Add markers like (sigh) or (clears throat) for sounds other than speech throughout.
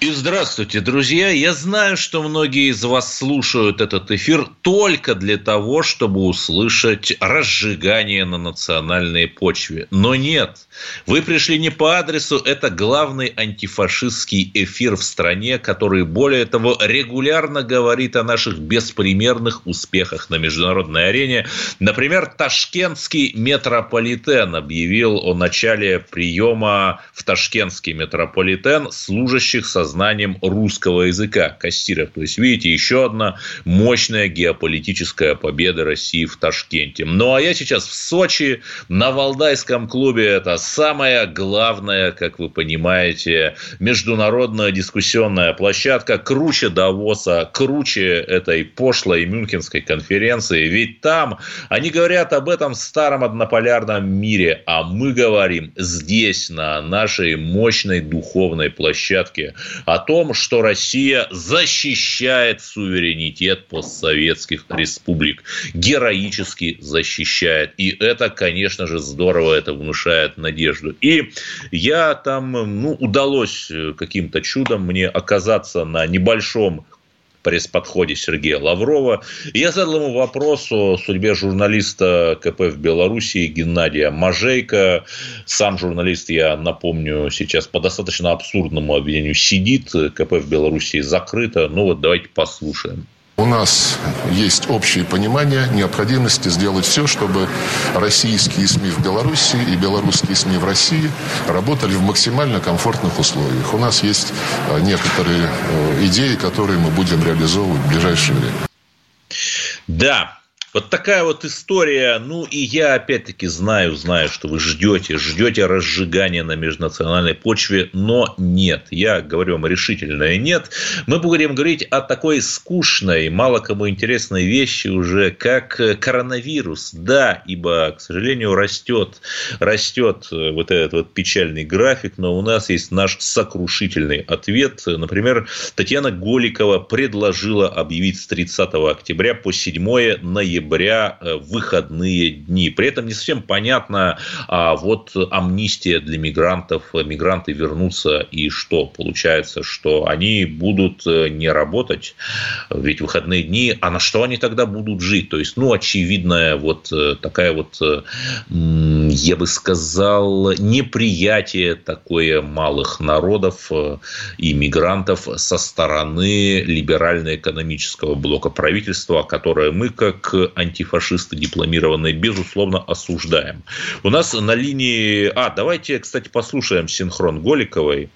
И здравствуйте, друзья. Я знаю, что многие из вас слушают этот эфир только для того, чтобы услышать разжигание на национальной почве. Но нет, вы пришли не по адресу. Это главный антифашистский эфир в стране, который, более того, регулярно говорит о наших беспримерных успехах на международной арене. Например, ташкентский метрополитен объявил о начале приема в ташкентский метрополитен служащих со знанием русского языка кассиров. То есть, видите, еще одна мощная геополитическая победа России в Ташкенте. Ну, а я сейчас в Сочи, на Валдайском клубе. Это самая главная, как вы понимаете, международная дискуссионная площадка. Круче Давоса, круче этой пошлой Мюнхенской конференции. Ведь там они говорят об этом старом однополярном мире, а мы говорим здесь, на нашей мощной духовной площадке, о том, что Россия защищает суверенитет постсоветских республик, героически защищает. И это, конечно же, здорово, это внушает надежду. И я там, ну, удалось каким-то чудом мне оказаться на небольшом пресс-подходе Сергея Лаврова. Я задал ему вопрос о судьбе журналиста КП в Беларуси Геннадия Мажейко. Сам журналист, я напомню, сейчас по достаточно абсурдному обвинению сидит. КП в Беларуси закрыто. Ну вот давайте послушаем. У нас есть общее понимание необходимости сделать все, чтобы российские СМИ в Беларуси и белорусские СМИ в России работали в максимально комфортных условиях. У нас есть э, некоторые э, идеи, которые мы будем реализовывать в ближайшее время. Да, вот такая вот история. Ну, и я опять-таки знаю, знаю, что вы ждете, ждете разжигания на межнациональной почве, но нет. Я говорю вам решительное нет. Мы будем говорить о такой скучной, мало кому интересной вещи уже, как коронавирус. Да, ибо, к сожалению, растет, растет вот этот вот печальный график, но у нас есть наш сокрушительный ответ. Например, Татьяна Голикова предложила объявить с 30 октября по 7 ноября ноября э, выходные дни. При этом не совсем понятно, а вот амнистия для мигрантов, мигранты вернутся и что? Получается, что они будут э, не работать, ведь выходные дни, а на что они тогда будут жить? То есть, ну, очевидная вот э, такая вот, я бы сказал, неприятие такое малых народов и мигрантов со стороны либерально-экономического блока правительства, которое мы как антифашисты дипломированные, безусловно, осуждаем. У нас на линии... А, давайте, кстати, послушаем синхрон Голиковой.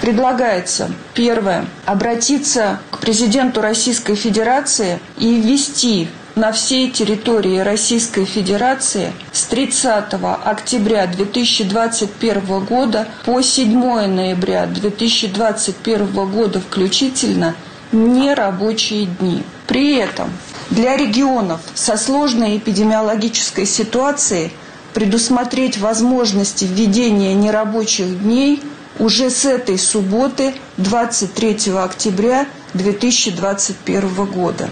Предлагается, первое, обратиться к президенту Российской Федерации и ввести на всей территории Российской Федерации с 30 октября 2021 года по 7 ноября 2021 года включительно нерабочие дни. При этом для регионов со сложной эпидемиологической ситуацией предусмотреть возможности введения нерабочих дней уже с этой субботы 23 октября 2021 года.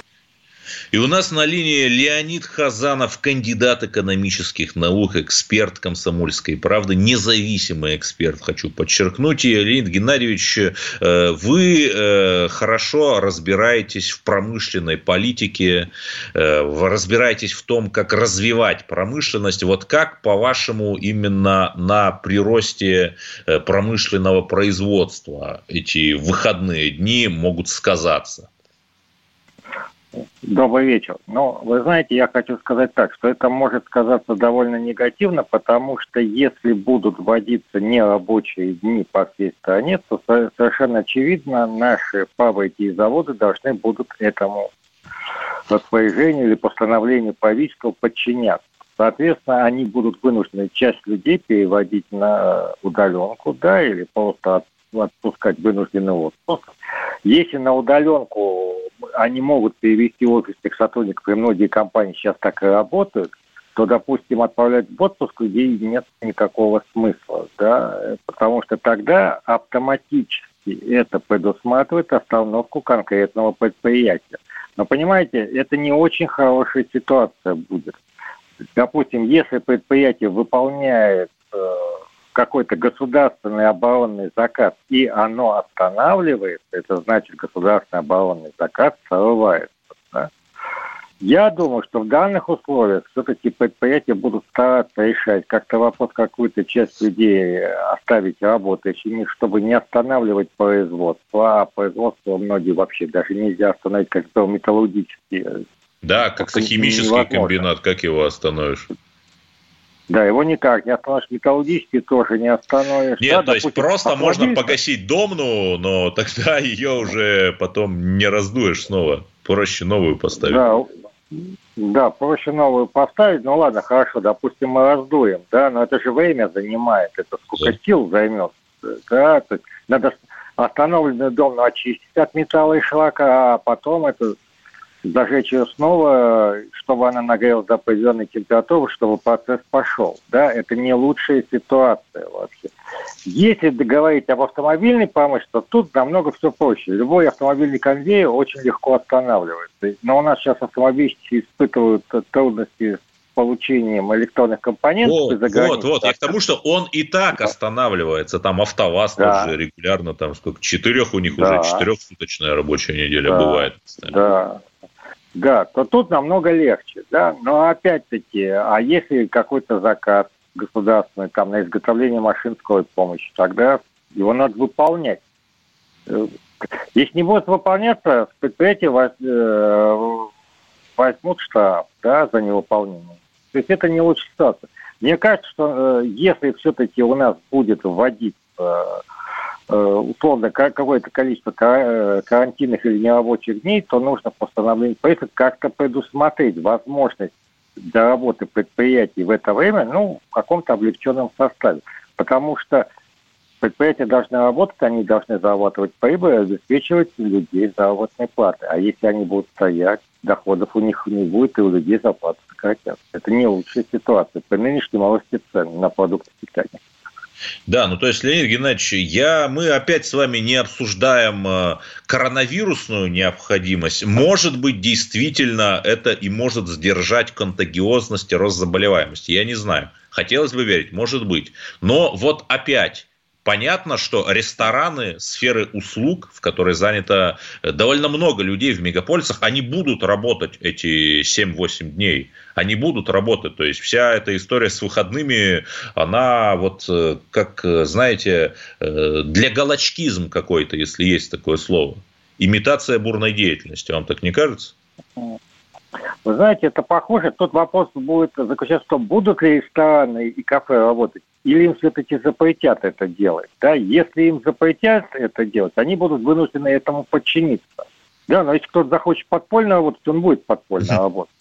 И у нас на линии Леонид Хазанов, кандидат экономических наук, эксперт комсомольской правды, независимый эксперт, хочу подчеркнуть. И, Леонид Геннадьевич, э, вы э, хорошо разбираетесь в промышленной политике, э, разбираетесь в том, как развивать промышленность. Вот как, по-вашему, именно на приросте промышленного производства эти выходные дни могут сказаться? Добрый вечер. Ну, вы знаете, я хочу сказать так, что это может сказаться довольно негативно, потому что если будут вводиться нерабочие дни по всей стране, то совершенно очевидно, наши фабрики и заводы должны будут этому распоряжению или постановлению правительства подчиняться. Соответственно, они будут вынуждены часть людей переводить на удаленку, да, или просто отпускать вынужденный отпуск. Если на удаленку они могут перевести офисных сотрудников, и многие компании сейчас так и работают, то, допустим, отправлять в отпуск людей нет никакого смысла, да, потому что тогда автоматически это предусматривает остановку конкретного предприятия. Но понимаете, это не очень хорошая ситуация будет. Допустим, если предприятие выполняет э, какой-то государственный оборонный заказ, и оно останавливается, это значит государственный оборонный заказ срывается. Да? Я думаю, что в данных условиях все-таки предприятия будут стараться решать как-то вопрос какую-то часть людей оставить работающими, чтобы не останавливать производство. А производство многие вообще даже нельзя остановить, как металлургические. Да, как химический комбинат, как его остановишь? Да, его никак не остановишь, металлургический тоже не остановишь. Нет, да, то допустим, есть просто можно погасить домну, но тогда (laughs) ее уже потом не раздуешь снова. Проще новую поставить. Да, да, проще новую поставить. Ну ладно, хорошо, допустим, мы раздуем, да, но это же время занимает, это сколько да. сил займет. Да, то есть надо остановленный дом очистить от металла и шлака, а потом это зажечь ее снова, чтобы она нагрелась до определенной температуры, чтобы процесс пошел. Да, это не лучшая ситуация вообще. Если говорить об автомобильной промышленности, то тут намного все проще. Любой автомобильный конвейер очень легко останавливается. Но у нас сейчас автомобильщики испытывают трудности с получением электронных компонентов вот, Вот, вот, я к тому, что он и так останавливается. Там АвтоВАЗ да. тоже регулярно, там сколько, четырех у них да. уже, четырехсуточная рабочая неделя да. бывает. Кстати. Да, да, то тут намного легче, да. Но опять-таки, а если какой-то заказ государственный там на изготовление машин скорой помощи, тогда его надо выполнять. Э, если не будет выполняться, предприятие э, возьмут штраф да, за невыполнение. То есть это не лучшая ситуация. Мне кажется, что э, если все-таки у нас будет вводиться Э, условно какое-то количество э, карантинных или нерабочих дней, то нужно постановление правительства как-то предусмотреть возможность для работы предприятий в это время, ну, в каком-то облегченном составе. Потому что предприятия должны работать, они должны зарабатывать прибыль, обеспечивать людей заработной платы. А если они будут стоять, доходов у них не будет, и у людей зарплаты сократятся. Это не лучшая ситуация при нынешнем росте цен на продукты питания. Да, ну то есть, Леонид Геннадьевич, я, мы опять с вами не обсуждаем э, коронавирусную необходимость. Может быть, действительно это и может сдержать контагиозность и рост заболеваемости. Я не знаю. Хотелось бы верить, может быть. Но вот опять Понятно, что рестораны, сферы услуг, в которой занято э, довольно много людей в мегаполисах, они будут работать эти 7-8 дней. Они будут работать. То есть вся эта история с выходными, она вот э, как, э, знаете, для галочкизм какой-то, если есть такое слово. Имитация бурной деятельности. Вам так не кажется? Вы знаете, это похоже. Тот вопрос будет заключаться в том, будут ли рестораны и кафе работать, или им все-таки запретят это делать. Да? Если им запретят это делать, они будут вынуждены этому подчиниться. Да, но если кто-то захочет подпольно работать, он будет подпольно (laughs) работать.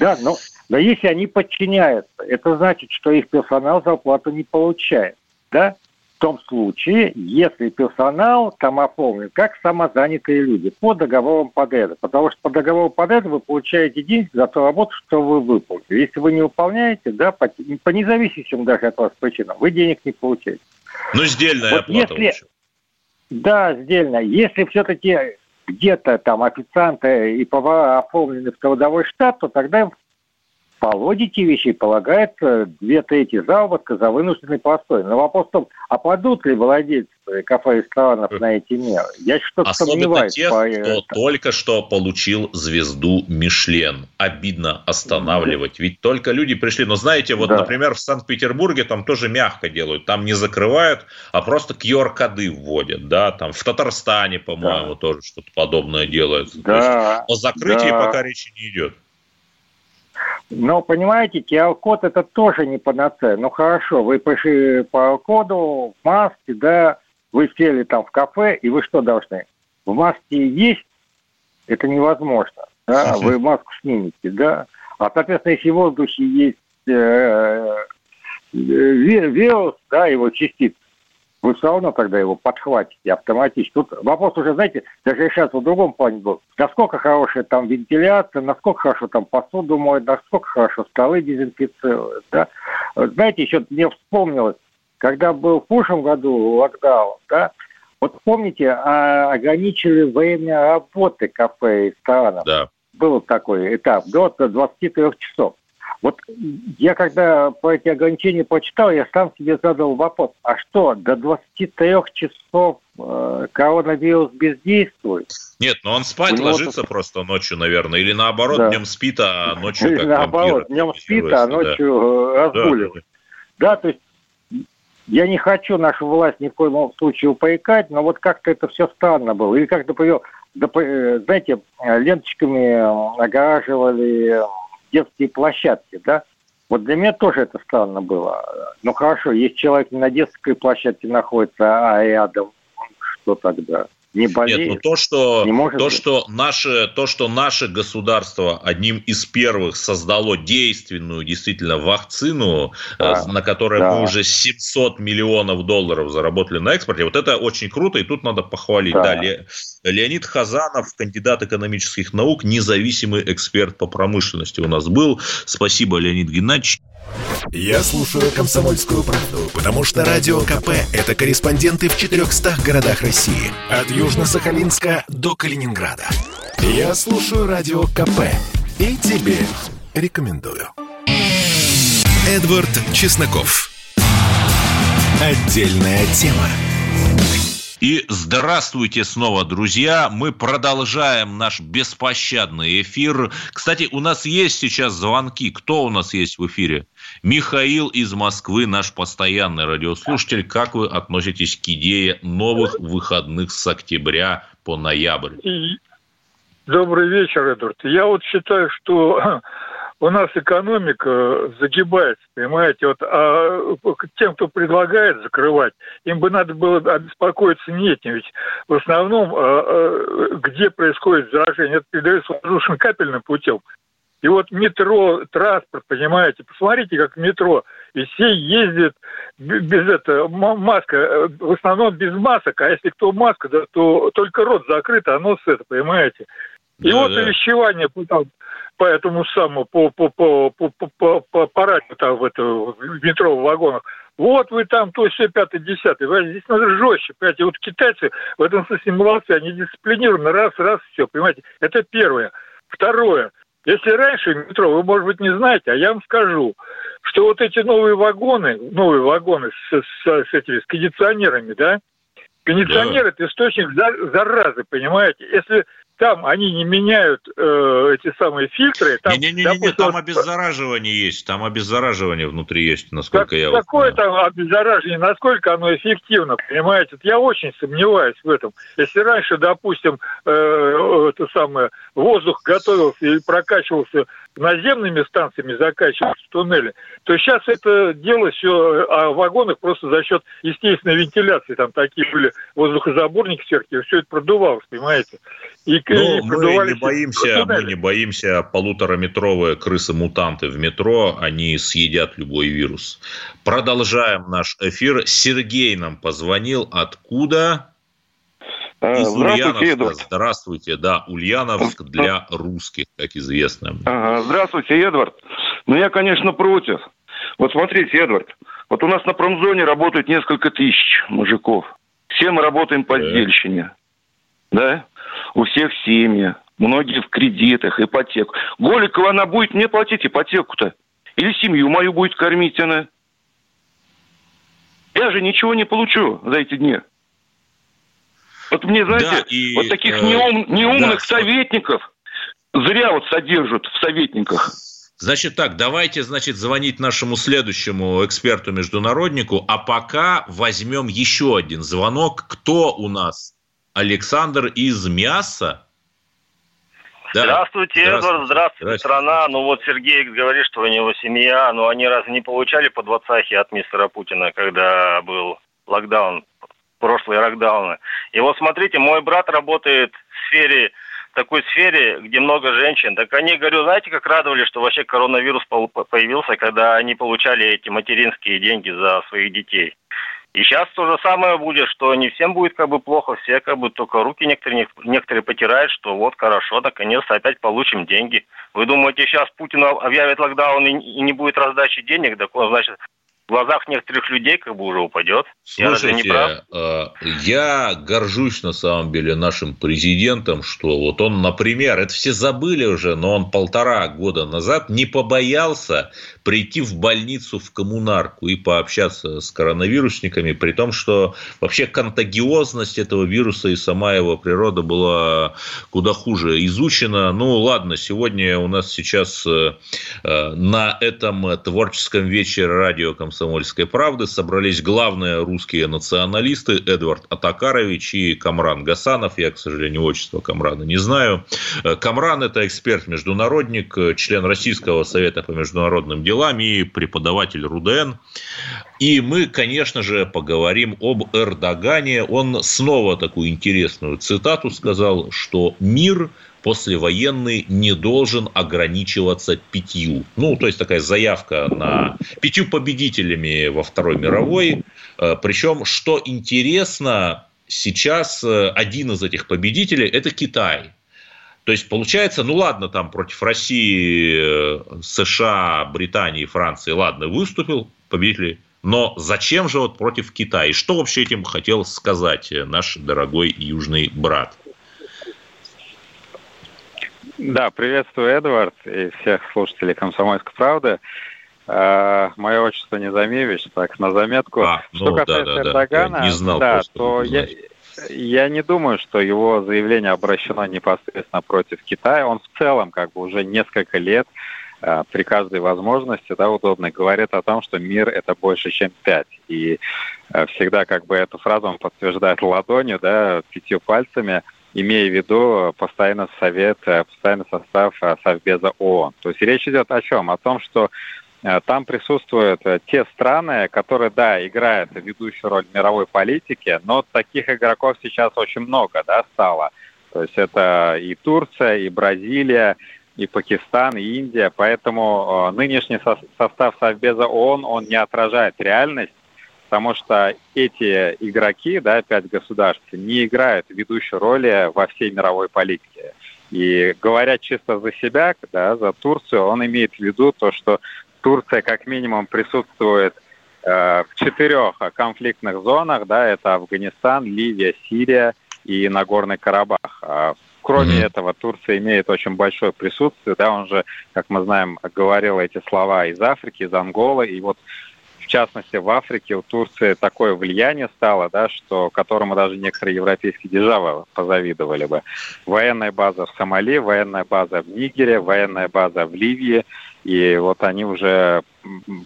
Да, но, но если они подчиняются, это значит, что их персонал зарплату не получает. Да? Том случае, если персонал там оформлен как самозанятые люди по договорам подряда. Потому что по договору подряда вы получаете деньги за ту работу, что вы выполнили. Если вы не выполняете, да, по, по независимым даже от вас причинам, вы денег не получаете. Ну, сдельная вот оплата. Если, да, сдельная. Если все-таки где-то там официанты и повара оформлены в трудовой штат, то тогда им по логике вещей полагается две трети заработка за вынужденный постой. Но вопрос в том, а падут ли владельцы кафе и ресторанов на эти меры? Я что-то сомневаюсь. тех, по... кто только что получил звезду Мишлен. Обидно останавливать. Ведь только люди пришли. Но знаете, вот, да. например, в Санкт-Петербурге там тоже мягко делают. Там не закрывают, а просто QR-коды вводят. Да? Там в Татарстане, по-моему, да. тоже что-то подобное делается. Да. о закрытии да. пока речи не идет. Но, понимаете, QR-код это тоже не панацея. Ну, хорошо, вы пришли по коду в маске, да, вы сели там в кафе, и вы что должны? В маске есть? Это невозможно. Да? Вы маску снимете, да? А, соответственно, если в воздухе есть э, э, вирус, да, его частицы, вы все равно тогда его подхватите автоматически. Тут вопрос уже, знаете, даже решается в другом плане был. Насколько хорошая там вентиляция, насколько хорошо там посуду моют, насколько хорошо столы дезинфицируют. Да? Знаете, еще мне вспомнилось, когда был в прошлом году локдаун, да, Вот помните, а, ограничили время работы кафе и ресторанов? Да. Был такой этап, до 23 часов. Вот я когда по эти ограничения почитал, я сам себе задал вопрос, а что, до 23 часов э, коронавирус бездействует? Нет, но он спать него ложится тут- просто ночью, наверное, или наоборот, Да. днем спит, а (laughs) ночью как Наоборот, вампир днем спит, а ночью э, Да, разгуливает. Да, то есть я не хочу нашу власть ни в коем случае упрекать, но вот как-то это все странно было. Или как, например, э, знаете, ленточками огораживали э, детские площадки, да? Вот для меня тоже это странно было. Ну хорошо, если человек не на детской площадке находится, а рядом, что тогда? Не болеет? Нет, ну то, что, Не может то, быть. что наше, то, что наше государство одним из первых создало действенную действительно вакцину, Да, э, на которой да. мы уже 700 миллионов долларов заработали на экспорте, вот это очень круто, и тут надо похвалить. Да. Да. Ле- Леонид Хазанов, кандидат экономических наук, независимый эксперт по промышленности у нас был. Спасибо, Леонид Геннадьевич. Я слушаю «Комсомольскую правду», потому что «Радио КП» — это корреспонденты в 400 городах России. От Южно-Сахалинска до Калининграда. Я слушаю «Радио КП» и тебе рекомендую. Эдвард Чесноков. Отдельная тема. И здравствуйте снова, друзья. Мы продолжаем наш беспощадный эфир. Кстати, у нас есть сейчас звонки. Кто у нас есть в эфире? Михаил из Москвы, наш постоянный радиослушатель. Как вы относитесь к идее новых выходных с октября по ноябрь? Добрый вечер, Эдвард. Я вот считаю, что (clears throat) у нас экономика загибается, понимаете, вот, а к тем, кто предлагает закрывать, им бы надо было обеспокоиться не этим, ведь в основном, а, а, где происходит заражение, это передается воздушно-капельным путем. И вот метро, транспорт, понимаете, посмотрите, как метро. И все ездят без этого, маска, э, в основном без масок, а если кто маска, да, то только рот закрыт, а нос это, понимаете. И да, вот да. увещевание там, по этому самому, по, по, по, по, по, по, по параде там в, это, в метро в вагонах. Вот вы там, то есть все пятый, десятый. Здесь надо жестче, понимаете. Вот китайцы в этом смысле молодцы, они дисциплинированы раз, раз, все, понимаете. Это первое. Второе. Если раньше метро, вы, может быть, не знаете, а я вам скажу, что вот эти новые вагоны, новые вагоны с, с, с этими, с кондиционерами, да, кондиционер это источник за- заразы, понимаете. Если там они не меняют э, эти самые фильтры, там, Не-не-не, допустим, там вот- обеззараживание есть. Там обеззараживание внутри есть, насколько как- я вот какое знаю. там обеззараживание, насколько оно эффективно, понимаете? Вот Я очень сомневаюсь в этом. Если раньше, допустим, э, это самое, воздух готовился и прокачивался наземными станциями, закачивался в туннеле, то сейчас это дело все о вагонах просто за счет естественной вентиляции. Там такие были воздухозаборники все все это продувалось, понимаете? И, Ну, и мы не боимся, мы туннели. не боимся полутораметровые крысы-мутанты в метро, они съедят любой вирус. Продолжаем наш эфир. Сергей нам позвонил. Откуда? А, Из Здравствуйте. Здравствуйте, да, Ульяновск для русских, как известно. Ага, Здравствуйте, Эдвард. Ну, я, конечно, против. Вот смотрите, Эдвард, вот у нас на промзоне работают несколько тысяч мужиков. Все мы работаем по Так. отдельщине. Да? У всех семьи. Многие в кредитах, ипотеку. Голикова она будет мне платить ипотеку-то. Или семью мою будет кормить она. Я же ничего не получу за эти дни. Вот мне, знаете, Да, и, вот таких э, неум- неумных да. советников зря вот содержат в советниках. Значит так, давайте, значит, звонить нашему следующему эксперту-международнику, а пока возьмем еще один звонок. Кто у нас? Александр из Мяса? Да. Здравствуйте, Эдвард, здравствуйте, Здравствуйте. страна. Ну вот Сергей говорит, что у него семья, но они разве не получали по двадцахе от мистера Путина, когда был локдаун, прошлые локдауны? И вот смотрите, мой брат работает в сфере, такой сфере, где много женщин. Так они, говорю, знаете, как радовались, что вообще коронавирус появился, когда они получали эти материнские деньги за своих детей. И сейчас то же самое будет, что не всем будет как бы плохо, все как бы только руки некоторые, некоторые потирают, что вот хорошо, наконец-то опять получим деньги. Вы думаете, сейчас Путин объявит локдаун и не будет раздачи денег, так он, значит, в глазах некоторых людей как бы уже упадет. Слушайте, я, не прав? Э, я горжусь на самом деле нашим президентом, что вот он, например, это все забыли уже, но он полтора года назад не побоялся прийти в больницу в коммунарку и пообщаться с коронавирусниками, при том, что вообще контагиозность этого вируса и сама его природа была куда хуже изучена. Ну, ладно, сегодня у нас сейчас э, на этом творческом вечере радио «Комсомольской правды» собрались главные русские националисты Эдвард Атакарович и Камран Гасанов. Я, к сожалению, отчество Камрана не знаю. Э, Камран – это эксперт-международник, член Российского совета по международным делам делами, преподаватель РУДН. И мы, конечно же, поговорим об Эрдогане. Он снова такую интересную цитату сказал, что мир послевоенный не должен ограничиваться пятью. Ну, то есть такая заявка на пятью победителями во Второй мировой. Э, Причем, что интересно, сейчас э, один из этих победителей – это Китай. То есть получается, ну ладно, там против России, э, США, Британии, Франции, ладно, выступил победитель, но зачем же вот против Китая? И что вообще этим хотел сказать наш дорогой южный брат? Да, приветствую, Эдвард, и всех слушателей «Комсомольской правды». А, мое отчество Незамевич, так, на заметку. А, что ну, касается да, да, Эрдогана, да, не знал да, то я, я не думаю, что его заявление обращено непосредственно против Китая. Он в целом как бы уже несколько лет э, при каждой возможности, да, удобной, говорит о том, что мир это больше, чем пять. И э, всегда как бы эту фразу он подтверждает ладонью, да, пятью пальцами, имея в виду постоянно совет, э, постоянный состав Совбеза ООН. То есть речь идет о чем? О том, что Э, там присутствуют э, те страны, которые, да, играют ведущую роль в мировой политике, но таких игроков сейчас очень много, да, стало. То есть это и Турция, и Бразилия, и Пакистан, и Индия. Поэтому э, нынешний состав Совбеза ООН, он не отражает реальность, потому что эти игроки, да, пять государств, не играют ведущую роль во всей мировой политике. И говоря чисто за себя, да, за Турцию, он имеет в виду то, что Турция как минимум присутствует э, в четырех конфликтных зонах, да, это Афганистан, Ливия, Сирия и Нагорный Карабах. А кроме mm-hmm. этого, Турция имеет очень большое присутствие, да, он же, как мы знаем, говорил эти слова из Африки, из Анголы, и вот в частности, в Африке у Турции такое влияние стало, да, что которому даже некоторые европейские державы позавидовали бы. Военная база в Сомали, военная база в Нигере, военная база в Ливии. И вот они уже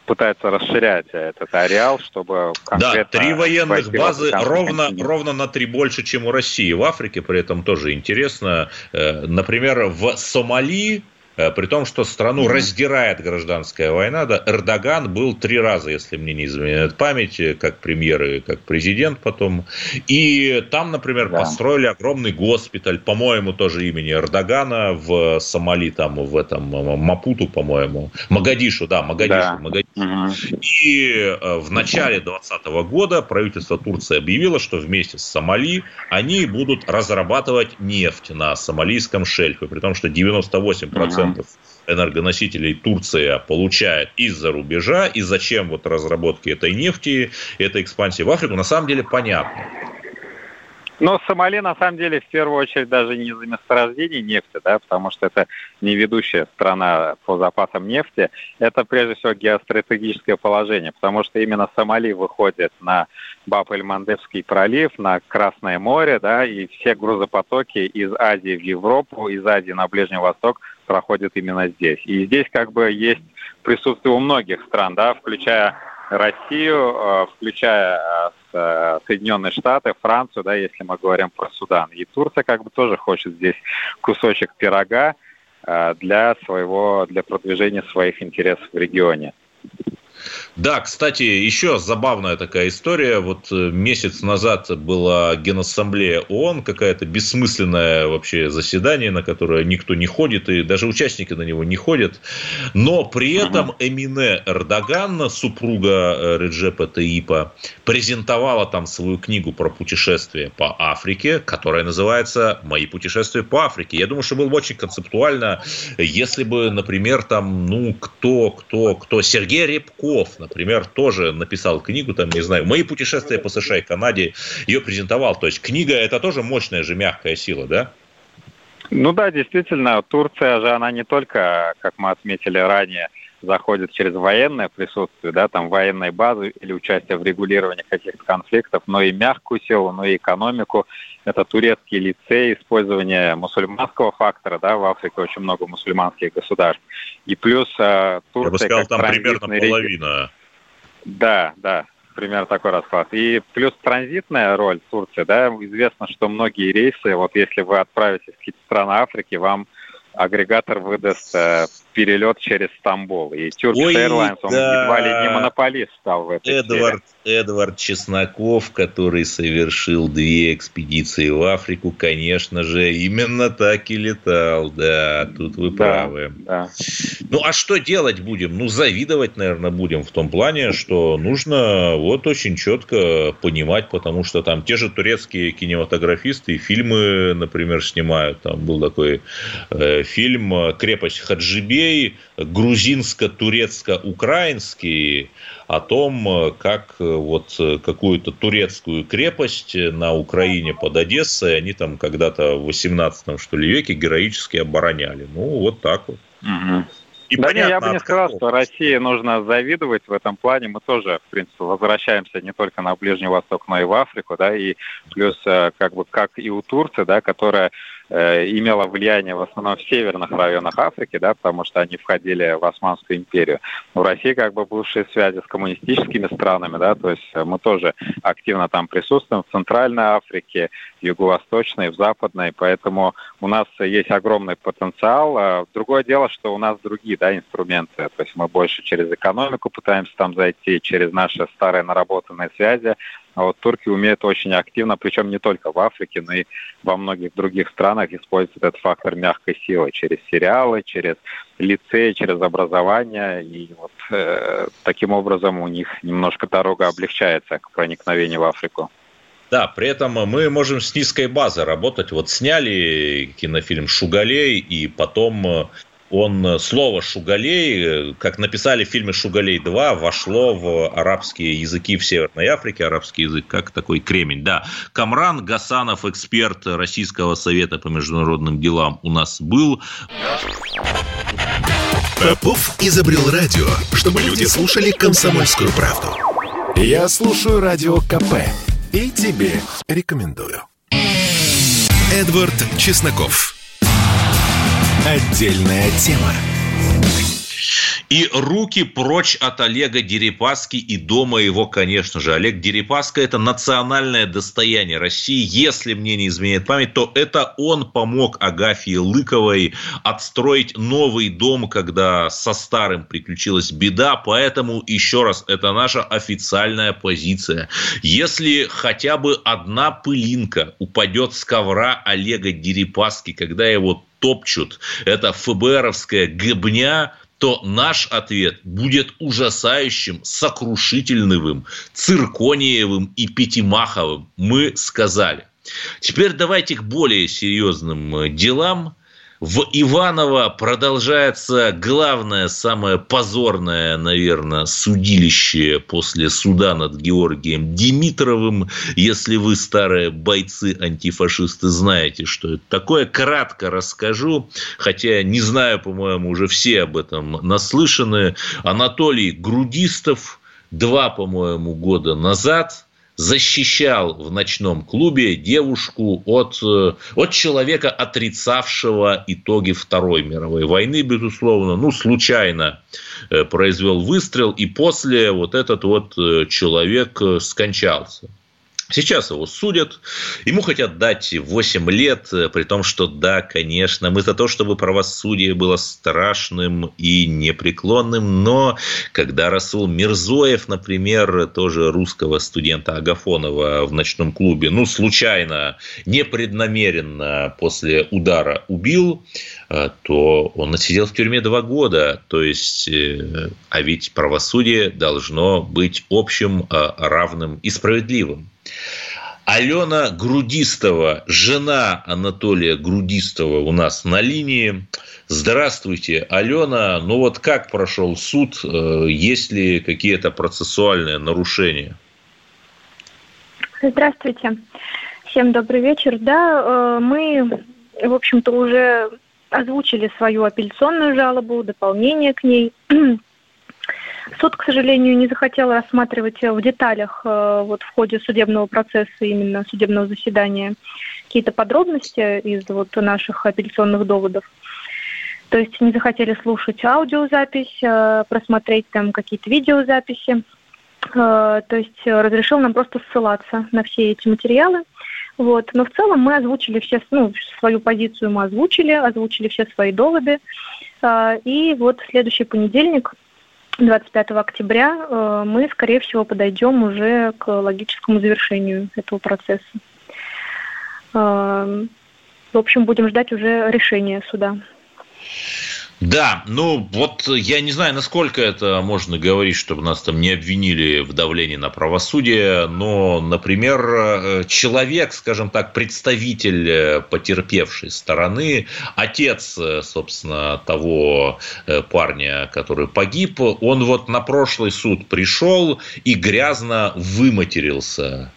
пытаются расширять этот ареал, чтобы Да, три военных базы ровно, ровно на три больше, чем у России. В Африке при этом тоже интересно. Э, например, в Сомали при том, что страну mm-hmm. раздирает гражданская война. Да, Эрдоган был три раза, если мне не изменяет память, э, как премьер и как президент потом. И там, например, да. построили огромный госпиталь, по-моему, тоже имени Эрдогана в Сомали, там в этом э, Мапуту, по-моему. Магадишу, да, Магадишу. Да. Магадишу. Mm-hmm. И в начале 2020 года правительство Турции объявило, что вместе с Сомали они будут разрабатывать нефть на сомалийском шельфе, при том, что 98% mm-hmm энергоносителей Турция получает из-за рубежа, и зачем вот разработки этой нефти, этой экспансии в Африку, на самом деле понятно. Но Сомали, на самом деле, в первую очередь даже не за месторождение нефти, да, потому что это не ведущая страна по запасам нефти, это прежде всего геостратегическое положение, потому что именно Сомали выходит на Баб-эль-Мандебский пролив, на Красное море, да, и все грузопотоки из Азии в Европу, из Азии на Ближний Восток проходят именно здесь. И здесь как бы есть присутствие у многих стран, да, включая Россию, э, включая э, э, Соединенные Штаты, Францию, да, если мы говорим про Судан. И Турция как бы тоже хочет здесь кусочек пирога для своего, для продвижения своих интересов в регионе. Да, кстати, еще забавная такая история. Вот э, месяц назад была Генассамблея ООН, какая-то бессмысленное вообще заседание, на которое никто не ходит, и даже участники на него не ходят. Но при этом Эмине Эрдоган, супруга э, Реджепа Таипа, презентовала там свою книгу про путешествия по Африке, которая называется «Мои путешествия по Африке». Я думаю, что было бы очень концептуально, если бы, например, там, ну, кто, кто, кто, Сергей Репко, Чесноков, например, тоже написал книгу, там, не знаю, «Мои путешествия по США и Канаде», ее презентовал. То есть книга – это тоже мощная же мягкая сила, да? Ну да, действительно, Турция же, она не только, как мы отметили ранее, заходит через военное присутствие, да, там военной базы или участие в регулировании каких-то конфликтов, но и мягкую силу, но и экономику. Это турецкий лицей, использование мусульманского фактора, да, в Африке очень много мусульманских государств. И плюс э, Турция Я бы сказал, там примерно половина. Да, да, примерно такой расклад. И плюс транзитная роль Турции, да, известно, что многие рейсы, вот если вы отправитесь в какие-то страны Африки, вам агрегатор выдаст э, перелет через Стамбул. И Turkish Ой, Airlines, он да. едва ли не монополист стал в этой Эдвард, сфере. Эдвард Чесноков, который совершил две экспедиции в Африку, конечно же, именно так и летал. Да, тут вы да, правы. Да. Ну, а что делать будем? Ну, завидовать, наверное, будем в том плане, что нужно вот очень четко понимать, потому что там те же турецкие кинематографисты фильмы, например, снимают. Там был такой э, фильм «Крепость Хаджибей», идей грузинско-турецко-украинский о том, как вот какую-то турецкую крепость на Украине под Одессой они там когда-то в 18 что ли веке героически обороняли. Ну, вот так вот. Угу. И да понятно, не, я бы не сказал, что России нужно завидовать в этом плане. Мы тоже, в принципе, возвращаемся не только на Ближний Восток, но и в Африку, да, и плюс э, как бы как и у Турции, да, которая Э, имела влияние в основном в северных районах Африки, да, потому что они входили в Османскую империю. У России как бы бывшие связи с коммунистическими странами, да, то есть мы тоже активно там присутствуем в Центральной Африке, Юго-Восточной, в Западной, поэтому у нас есть огромный потенциал. А другое дело, что у нас другие да, инструменты, то есть мы больше через экономику пытаемся там зайти, через наши старые наработанные связи, а вот турки умеют очень активно, причем не только в Африке, но и во многих других странах использовать этот фактор мягкой силы через сериалы, через лицеи, через образование. И вот э, таким образом у них немножко дорога облегчается к проникновению в Африку. Да, при этом мы можем с низкой базы работать. Вот сняли кинофильм «Шугалей», и потом он э, слово «шугалей», э, как написали в фильме «Шугалей 2», вошло в арабские языки в Северной Африке, арабский язык как такой кремень. Да, Камран Гасанов, эксперт Российского совета по международным делам у нас был. Попов изобрел радио, чтобы люди слушали комсомольскую правду. Я слушаю радио КП и тебе рекомендую. Эдвард Чесноков. Отдельная тема. И руки прочь от Олега Дерипаски и дома его, конечно же. Олег Дерипаска – это национальное достояние России. Если мне не изменяет память, то это он помог Агафье Лыковой отстроить новый дом, когда со старым приключилась беда. Поэтому, еще раз, это наша официальная позиция. Если хотя бы одна пылинка упадет с ковра Олега Дерипаски, когда его топчут, это ФБРовская гыбня, то наш ответ будет ужасающим, сокрушительным, циркониевым и пятимаховым. Мы сказали. Теперь давайте к более серьезным э, делам. В Иваново продолжается главное, самое позорное, наверное, судилище после суда над Георгием Димитровым. Если вы, старые бойцы-антифашисты, знаете, что это такое, кратко расскажу, хотя не знаю, по-моему, уже все об этом наслышаны. Анатолий Грудистов два, по-моему, года назад – защищал в ночном клубе девушку от, э, от человека, отрицавшего итоги Второй мировой войны, безусловно, ну, случайно э, произвел выстрел, и после вот этот вот э, человек скончался. Сейчас его судят, ему хотят дать 8 лет, при том, что да, конечно, мы за то, чтобы правосудие было страшным и непреклонным, но когда Расул Мирзоев, например, тоже русского студента Агафонова в ночном клубе, ну, случайно, непреднамеренно после удара убил, э, то он отсидел в тюрьме два года. То есть, э, а ведь правосудие должно быть общим, э, равным и справедливым. Алена Грудистова, жена Анатолия Грудистова у нас на линии. Здравствуйте, Алена. Ну вот как прошел суд? Э, есть ли какие-то процессуальные нарушения? Здравствуйте. Всем добрый вечер. Да, э, мы, в общем-то, уже озвучили свою апелляционную жалобу, дополнение к ней. (clears throat) Суд, к сожалению, не захотел рассматривать в деталях э, вот в ходе судебного процесса, именно судебного заседания, какие-то подробности из вот наших апелляционных доводов. То есть не захотели слушать аудиозапись, э, просмотреть там какие-то видеозаписи. Э, то есть разрешил нам просто ссылаться на все эти материалы. Вот. Но в целом мы озвучили все, ну, свою позицию мы озвучили, озвучили все свои доводы. И вот следующий понедельник – 25 октября э, мы, скорее всего, подойдем уже к логическому завершению этого процесса. Э, в общем, будем ждать уже решения суда. Да, ну вот я не знаю, насколько это можно говорить, чтобы нас там не обвинили в давлении на правосудие, но, например, э, человек, скажем так, представитель э, потерпевшей стороны, отец, э, собственно, того парня, который погиб, он вот на прошлый суд пришел и грязно выматерился.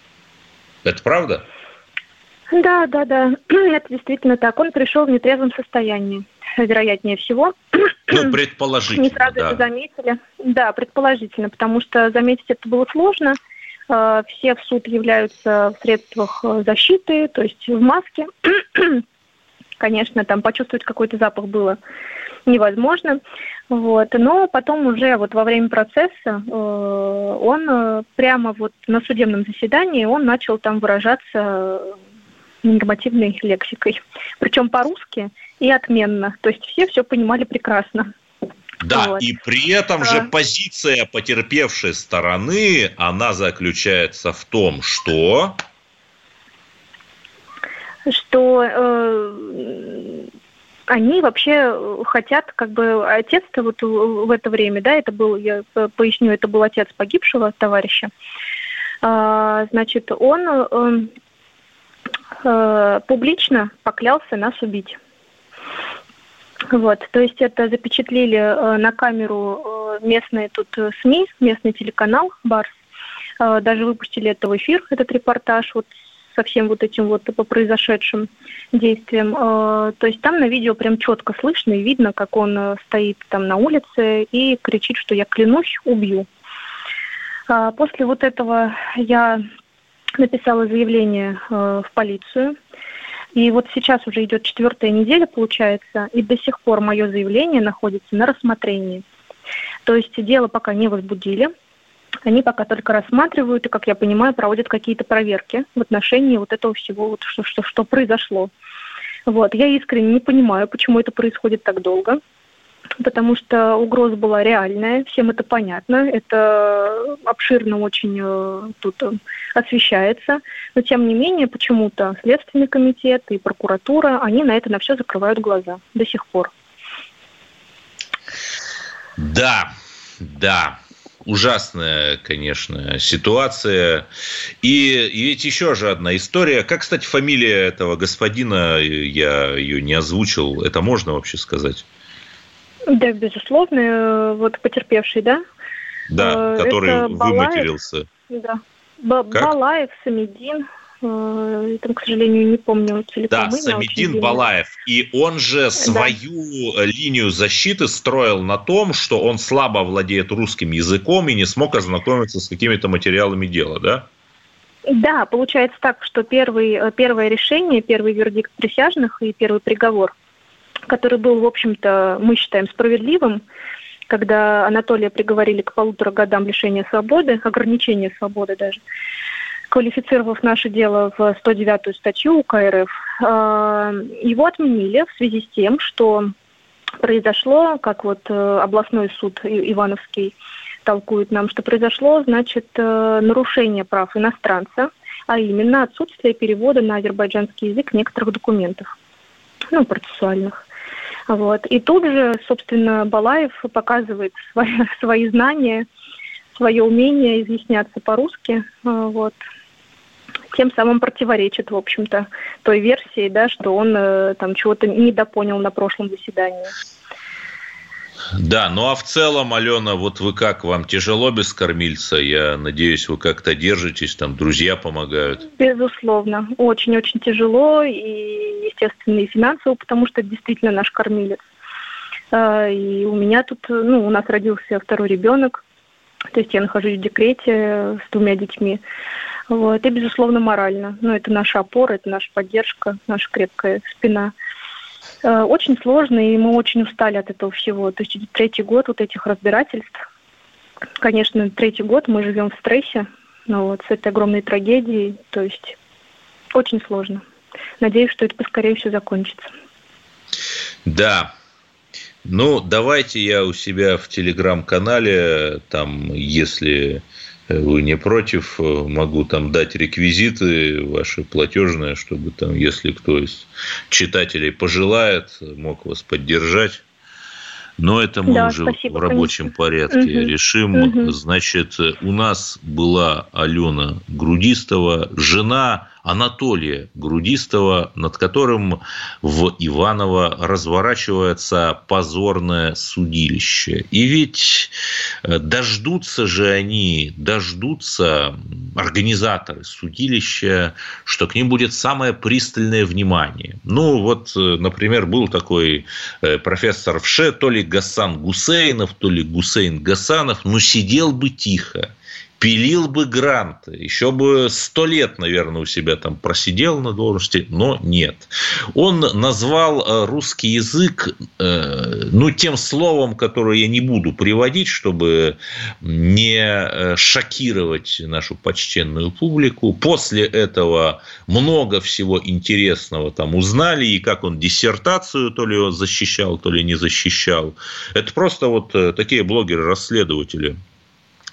Это правда? Да, да, да, (clears throat) это действительно так. Он пришел в нетрезвом состоянии вероятнее всего. Ну, (clears throat) предположительно, Не сразу да. это заметили. Да, предположительно, потому что заметить это было сложно. Э, все в суд являются в средствах э, защиты, то есть в маске. (clears throat) Конечно, там почувствовать какой-то запах было невозможно. Вот. Но потом уже вот во время процесса э, он прямо вот на судебном заседании он начал там выражаться нормативной лексикой. Причем по-русски и отменно. То есть все все понимали прекрасно. Да, вот. и при этом же позиция потерпевшей стороны, она заключается в том, что... Что э, они вообще хотят, как бы, отец-то вот в это время, да, это был, я поясню, это был отец погибшего товарища, э, значит, он э, э, публично поклялся нас убить. Вот, то есть это запечатлели э, на камеру э, местные тут э, СМИ, местный телеканал Барс. Даже выпустили это в эфир, этот репортаж вот со всем вот этим вот по произошедшим действиям. То есть там на видео прям четко слышно и видно, как он стоит там на улице и кричит, что я клянусь, убью. После вот этого я написала заявление в полицию и вот сейчас уже идет четвертая неделя, получается, и до сих пор мое заявление находится на рассмотрении. То есть дело пока не возбудили, они пока только рассматривают и, как я понимаю, проводят какие-то проверки в отношении вот этого всего, вот что, что, что произошло. Вот. Я искренне не понимаю, почему это происходит так долго потому что угроза была реальная, всем это понятно, это обширно очень э, тут э, освещается, но тем не менее почему-то Следственный комитет и прокуратура, они на это на все закрывают глаза до сих пор. Да, да, ужасная, конечно, ситуация. И, и ведь еще же одна история. Как, кстати, фамилия этого господина, я ее не озвучил, это можно вообще сказать? Да, безусловно. Э, вот потерпевший, да? Да, э, который Это выматерился. Да. Б- Балаев, Самедин. Э, там, к сожалению, не помню целиком. Да, Самедин Балаев. И он же свою да. линию защиты строил на том, что он слабо владеет русским языком и не смог ознакомиться с какими-то материалами дела, да? Да, получается так, что первый, первое решение, первый вердикт присяжных и первый приговор который был, в общем-то, мы считаем справедливым, когда Анатолия приговорили к полутора годам лишения свободы, ограничения свободы даже, квалифицировав наше дело в 109-ю статью УК РФ, а, его отменили в связи с тем, что произошло, как вот э, областной суд Ивановский толкует нам, что произошло, значит, э, нарушение прав иностранца, а именно отсутствие перевода на азербайджанский язык некоторых документов, ну, процессуальных. Вот. И тут же, собственно, Балаев показывает свои, (laughs) свои знания, свое умение изъясняться по-русски. Вот. тем самым противоречит, в общем-то, той версии, да, что он э, там чего-то недопонял на прошлом заседании. Да, ну а в целом, Алена, вот вы как, вам тяжело без кормильца? Я надеюсь, вы как-то держитесь, там друзья помогают. Безусловно, очень-очень тяжело, и, естественно, и финансово, потому что действительно наш кормилец. А, и у меня тут, ну, у нас родился второй ребенок, то есть я нахожусь в декрете с двумя детьми. Вот, и, безусловно, морально. Ну, это наша опора, это наша поддержка, наша крепкая спина. Э, очень сложно, и мы очень устали от этого всего. То есть третий год вот этих разбирательств. Конечно, третий год мы живем в стрессе, ну, вот, с этой огромной трагедией. То есть очень сложно. Надеюсь, что это поскорее все закончится. Да, ну, давайте я у себя в телеграм-канале, там, если вы не против, э, могу там дать реквизиты ваши платежные, чтобы там, если кто из читателей пожелает, мог вас поддержать. Но это мы да, уже спасибо, в рабочем конечно. порядке угу. решим. Угу. Значит, у нас была Алена Грудистова, жена Анатолия Грудистого, над которым в Иваново разворачивается позорное судилище. И ведь э, дождутся же они, дождутся организаторы судилища, что к ним будет самое пристальное внимание. Ну, вот, э, например, был такой э, профессор ВШЕ, то ли Гасан Гусейнов, то ли Гусейн Гасанов, но сидел бы тихо пилил бы гранты, еще бы сто лет, наверное, у себя там просидел на должности, но нет. Он назвал э, русский язык, э, ну, тем словом, которое я не буду приводить, чтобы не э, шокировать нашу почтенную публику. После этого много всего интересного там узнали, и как он диссертацию то ли защищал, то ли не защищал. Это просто вот такие блогеры-расследователи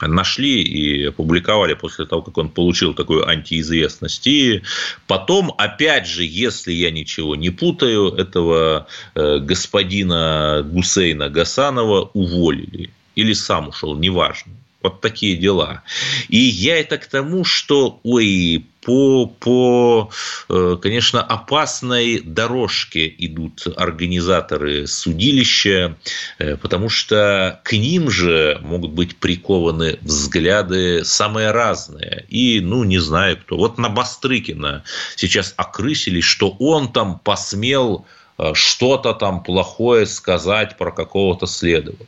нашли и опубликовали после того, как он получил такую антиизвестность. И потом, опять же, если я ничего не путаю, этого э, господина Гусейна Гасанова уволили. Или сам ушел, неважно. Вот такие дела. И я это к тому, что, ой, по, по, э, конечно, опасной дорожке идут организаторы судилища, э, потому что к ним же могут быть прикованы взгляды самые разные. И, ну, не знаю кто. Вот на Бастрыкина сейчас окрысились, что он там посмел э, что-то там плохое сказать про какого-то следователя.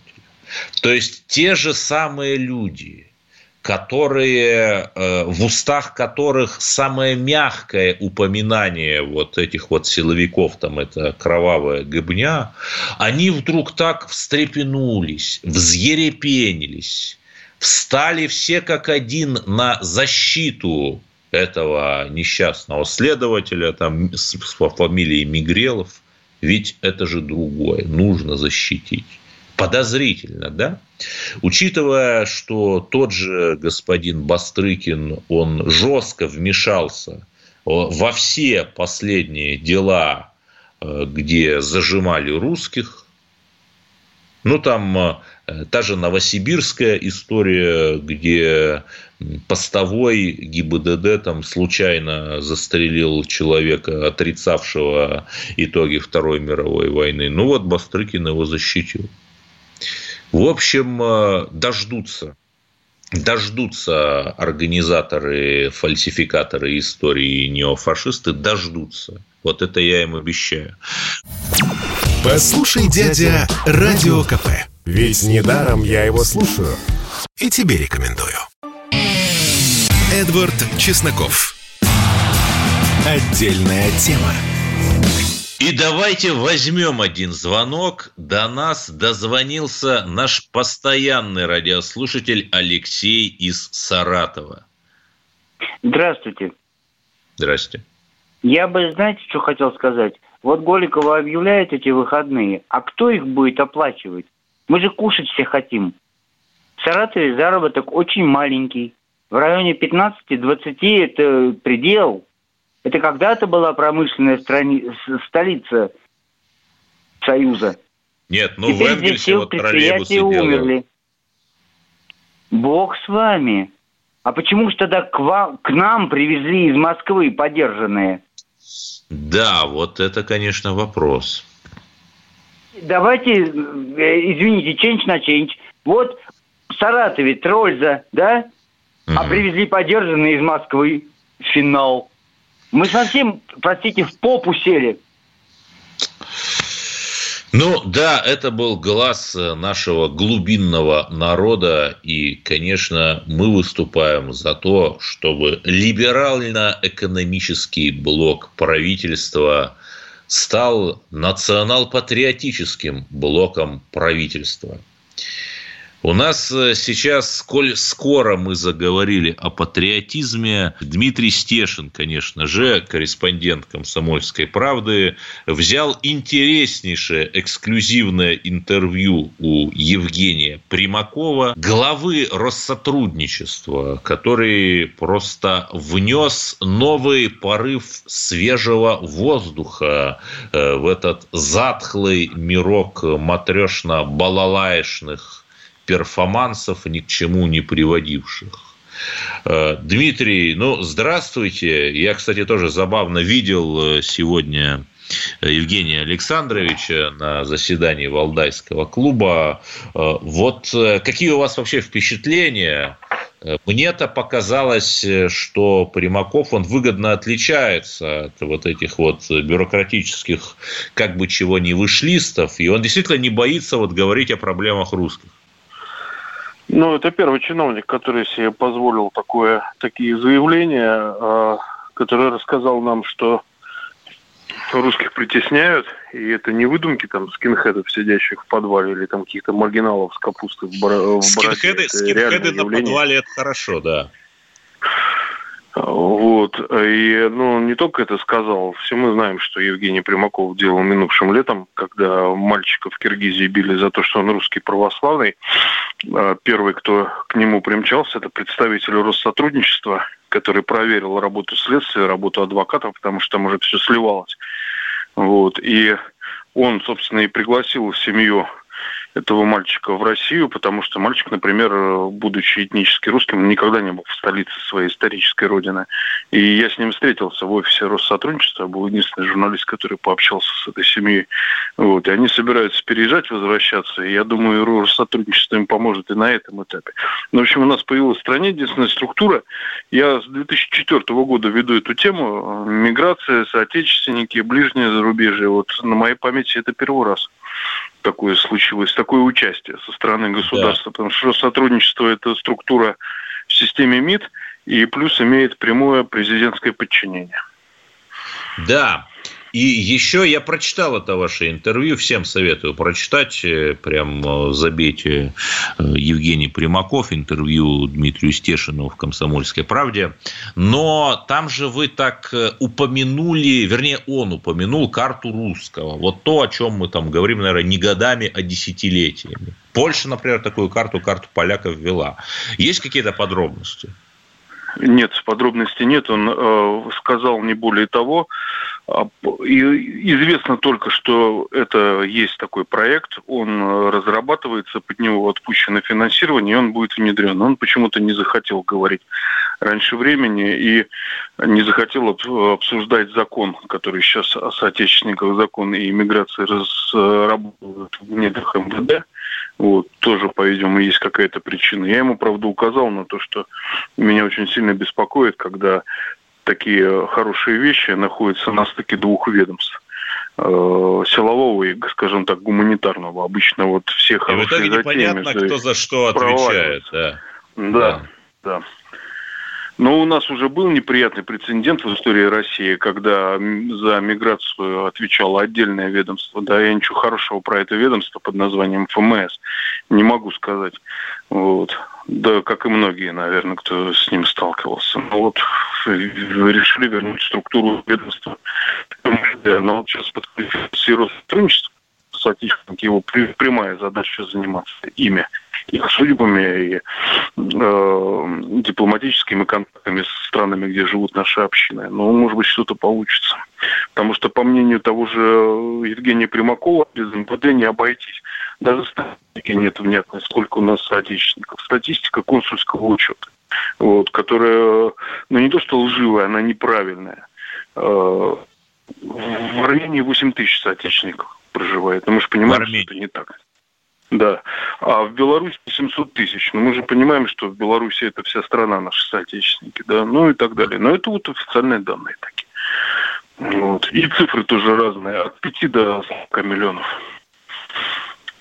То есть те же самые люди, которые, э, в устах которых самое мягкое упоминание вот этих вот силовиков, там это кровавая гыбня, они вдруг так встрепенулись, взъерепенились, встали все как один на защиту этого несчастного следователя там, с фамилией Мигрелов, ведь это же другое, нужно защитить подозрительно, да? Учитывая, что тот же господин Бастрыкин, он жестко вмешался во все последние дела, э, где зажимали русских, ну, там э, та же новосибирская история, где постовой ГИБДД там случайно застрелил человека, отрицавшего итоги Второй мировой войны. Ну, вот Бастрыкин его защитил. В общем, э, дождутся дождутся организаторы, фальсификаторы истории неофашисты, дождутся. Вот это я им обещаю. Послушай, дядя, Радио КП. Ведь недаром я его слушаю. И тебе рекомендую. Эдвард Чесноков. Отдельная тема. И давайте возьмем один звонок. До нас дозвонился наш постоянный радиослушатель Алексей из Саратова. Здравствуйте. Здрасте. Я бы, знаете, что хотел сказать? Вот Голикова объявляет эти выходные, а кто их будет оплачивать? Мы же кушать все хотим. В Саратове заработок очень маленький. В районе 15-20 это предел. Это когда-то была промышленная страни... столица Союза. Нет, ну Теперь в Энгельсе вот троллейбусы умерли. Бог с вами. А почему же тогда к, вам, к нам привезли из Москвы подержанные? Да, вот это, конечно, вопрос. Давайте, э, извините, change на change. Вот в Саратове Трольза, да? Угу. А привезли подержанные из Москвы. Финал. Мы совсем, простите, в попу сели. Ну да, это был глаз э, нашего глубинного народа, и, конечно, мы выступаем за то, чтобы либерально-экономический блок правительства стал национал-патриотическим блоком правительства – у нас э, сейчас, сколь скоро мы заговорили о патриотизме, Дмитрий Стешин, конечно же, корреспондент «Комсомольской правды», взял интереснейшее эксклюзивное интервью у Евгения Примакова, главы Россотрудничества, который просто внес новый порыв свежего воздуха э, в этот затхлый мирок матрешно-балалаешных перформансов, ни к чему не приводивших. Э, Дмитрий, ну, здравствуйте. Я, кстати, тоже забавно видел э, сегодня Евгения Александровича на заседании Валдайского клуба. Э, вот какие у вас вообще впечатления? Мне-то показалось, что Примаков, он выгодно отличается от вот этих вот бюрократических как бы чего ни вышлистов, и он действительно не боится вот говорить о проблемах русских. Ну, это первый чиновник, который себе позволил такое, такие заявления, а, который рассказал нам, что русских притесняют, и это не выдумки там скинхедов, сидящих в подвале, или там каких-то маргиналов с капустой в, бор- в скинхеды, Скинхеды на подвале – это хорошо, да. Вот. И, ну, не только это сказал. Все мы знаем, что Евгений Примаков делал минувшим летом, когда мальчика в Киргизии били за то, что он русский православный. А первый, кто к нему примчался, это представитель Россотрудничества, который проверил работу следствия, работу адвокатов, потому что там уже все сливалось. Вот. И он, собственно, и пригласил семью этого мальчика в Россию, потому что мальчик, например, будучи этнически русским, никогда не был в столице своей исторической родины. И я с ним встретился в офисе Россотрудничества, был единственный журналист, который пообщался с этой семьей. Вот. И они собираются переезжать, возвращаться, и я думаю, Россотрудничество им поможет и на этом этапе. Ну, в общем, у нас появилась в стране единственная структура. Я с 2004 года веду эту тему. Миграция, соотечественники, ближнее зарубежье. Вот на моей памяти это первый раз такое случилось, такое участие со стороны государства, да. потому что сотрудничество – это структура в системе МИД, и плюс имеет прямое президентское подчинение. Да, и еще я прочитал это ваше интервью, всем советую прочитать, э, прям э, забейте э, Евгений Примаков, интервью Дмитрию Стешину в «Комсомольской правде». Но там же вы так упомянули, вернее, он упомянул карту русского. Вот то, о чем мы там говорим, наверное, не годами, а десятилетиями. Польша, например, такую карту, карту поляков ввела. Есть какие-то подробности? Нет, подробностей нет. Он э, сказал не более того. А, и известно только, что это есть такой проект, он э, разрабатывается, под него отпущено финансирование, и он будет внедрен. Он почему-то не захотел говорить раньше времени и не захотел обсуждать закон, который сейчас о соотечественниках закон и иммиграции разработают в недрах МВД. Вот, тоже, по-видимому, есть какая-то причина. Я ему, правда, указал на то, что меня очень сильно беспокоит, когда такие хорошие вещи находятся на стыке двух ведомств э, силового и, скажем так, гуманитарного. Обычно вот все хорошие и в итоге непонятно, кто за что отвечает. Да. Да, да. да. Но у нас уже был неприятный прецедент в истории России, когда за миграцию отвечало отдельное ведомство. Да, я ничего хорошего про это ведомство под названием ФМС не могу сказать. Вот. Да, как и многие, наверное, кто с ним сталкивался. Ну вот решили вернуть структуру ведомства. Но сейчас подквалифицировать сотрудничество соотечественники, его прямая задача заниматься ими их судьбами и э, дипломатическими контактами с странами, где живут наши общины. Но, может быть, что-то получится. Потому что, по мнению того же Евгения Примакова, без МВД не обойтись. Даже статистики нет внятной, сколько у нас соотечественников. Статистика консульского учета. вот, которая, ну не то что лживая, она неправильная. Э, в Армении 8 тысяч соотечественников проживает. Но мы же понимаем, что это не так. Да. А в Беларуси 700 тысяч. Но мы же понимаем, что в Беларуси это вся страна наши соотечественники, да, ну и так далее. Но это вот официальные данные такие. Вот. И цифры тоже разные, от 5 до 40 миллионов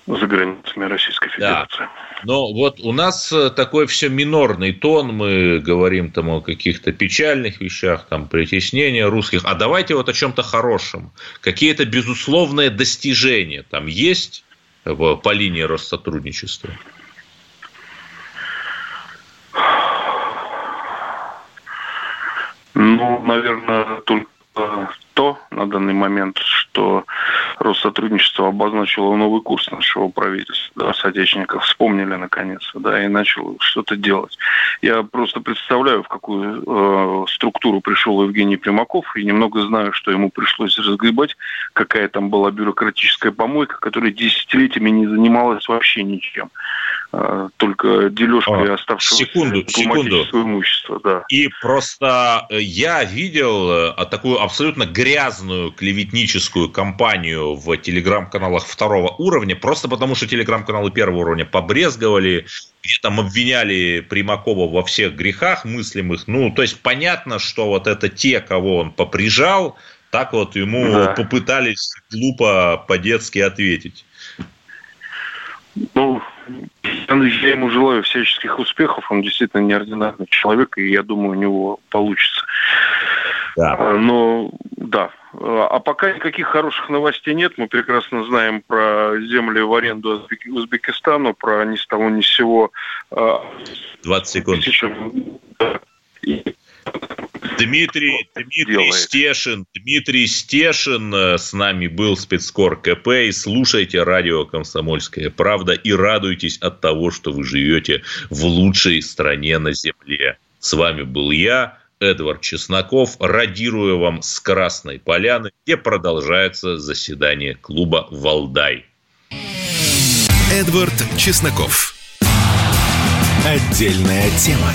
за границами Российской Федерации. Да. Но вот у нас э, такой все минорный тон, мы говорим там о каких-то печальных вещах, там притеснения русских, а давайте вот о чем-то хорошем. Какие-то безусловные достижения там есть по линии Россотрудничества? Ну, наверное, только то на данный момент, что Россотрудничество обозначило новый курс нашего правительства, да, соотечественников вспомнили наконец, да, и начал что-то делать. Я просто представляю, в какую э, структуру пришел Евгений Примаков, и немного знаю, что ему пришлось разгребать, какая там была бюрократическая помойка, которая десятилетиями не занималась вообще ничем. А, только дележкой а, оставшегося секунду, секунду. имущества. Да. И просто э, я видел э, такую абсолютно грязную клеветническую кампанию в телеграм-каналах второго уровня, просто потому что телеграм-каналы первого уровня побрезговали, где там обвиняли Примакова во всех грехах мыслимых. Ну, то есть понятно, что вот это те, кого он поприжал, так вот ему да. попытались глупо по-детски ответить. Ну, я ему желаю всяческих успехов. Он действительно неординарный человек, и я думаю, у него получится. Да. А, но да. А пока никаких хороших новостей нет. Мы прекрасно знаем про земли в аренду Узбекистану, про ни с того ни с сего. 20 а, секунд. Дмитрий, Дмитрий делает. Стешин, Дмитрий Стешин э, с нами был спецкор КП. И слушайте радио «Комсомольская правда» и радуйтесь от того, что вы живете в лучшей стране на земле. С вами был я, Эдвард Чесноков. Радирую вам с Красной Поляны, где продолжается заседание клуба «Валдай». Эдвард Чесноков. Отдельная тема.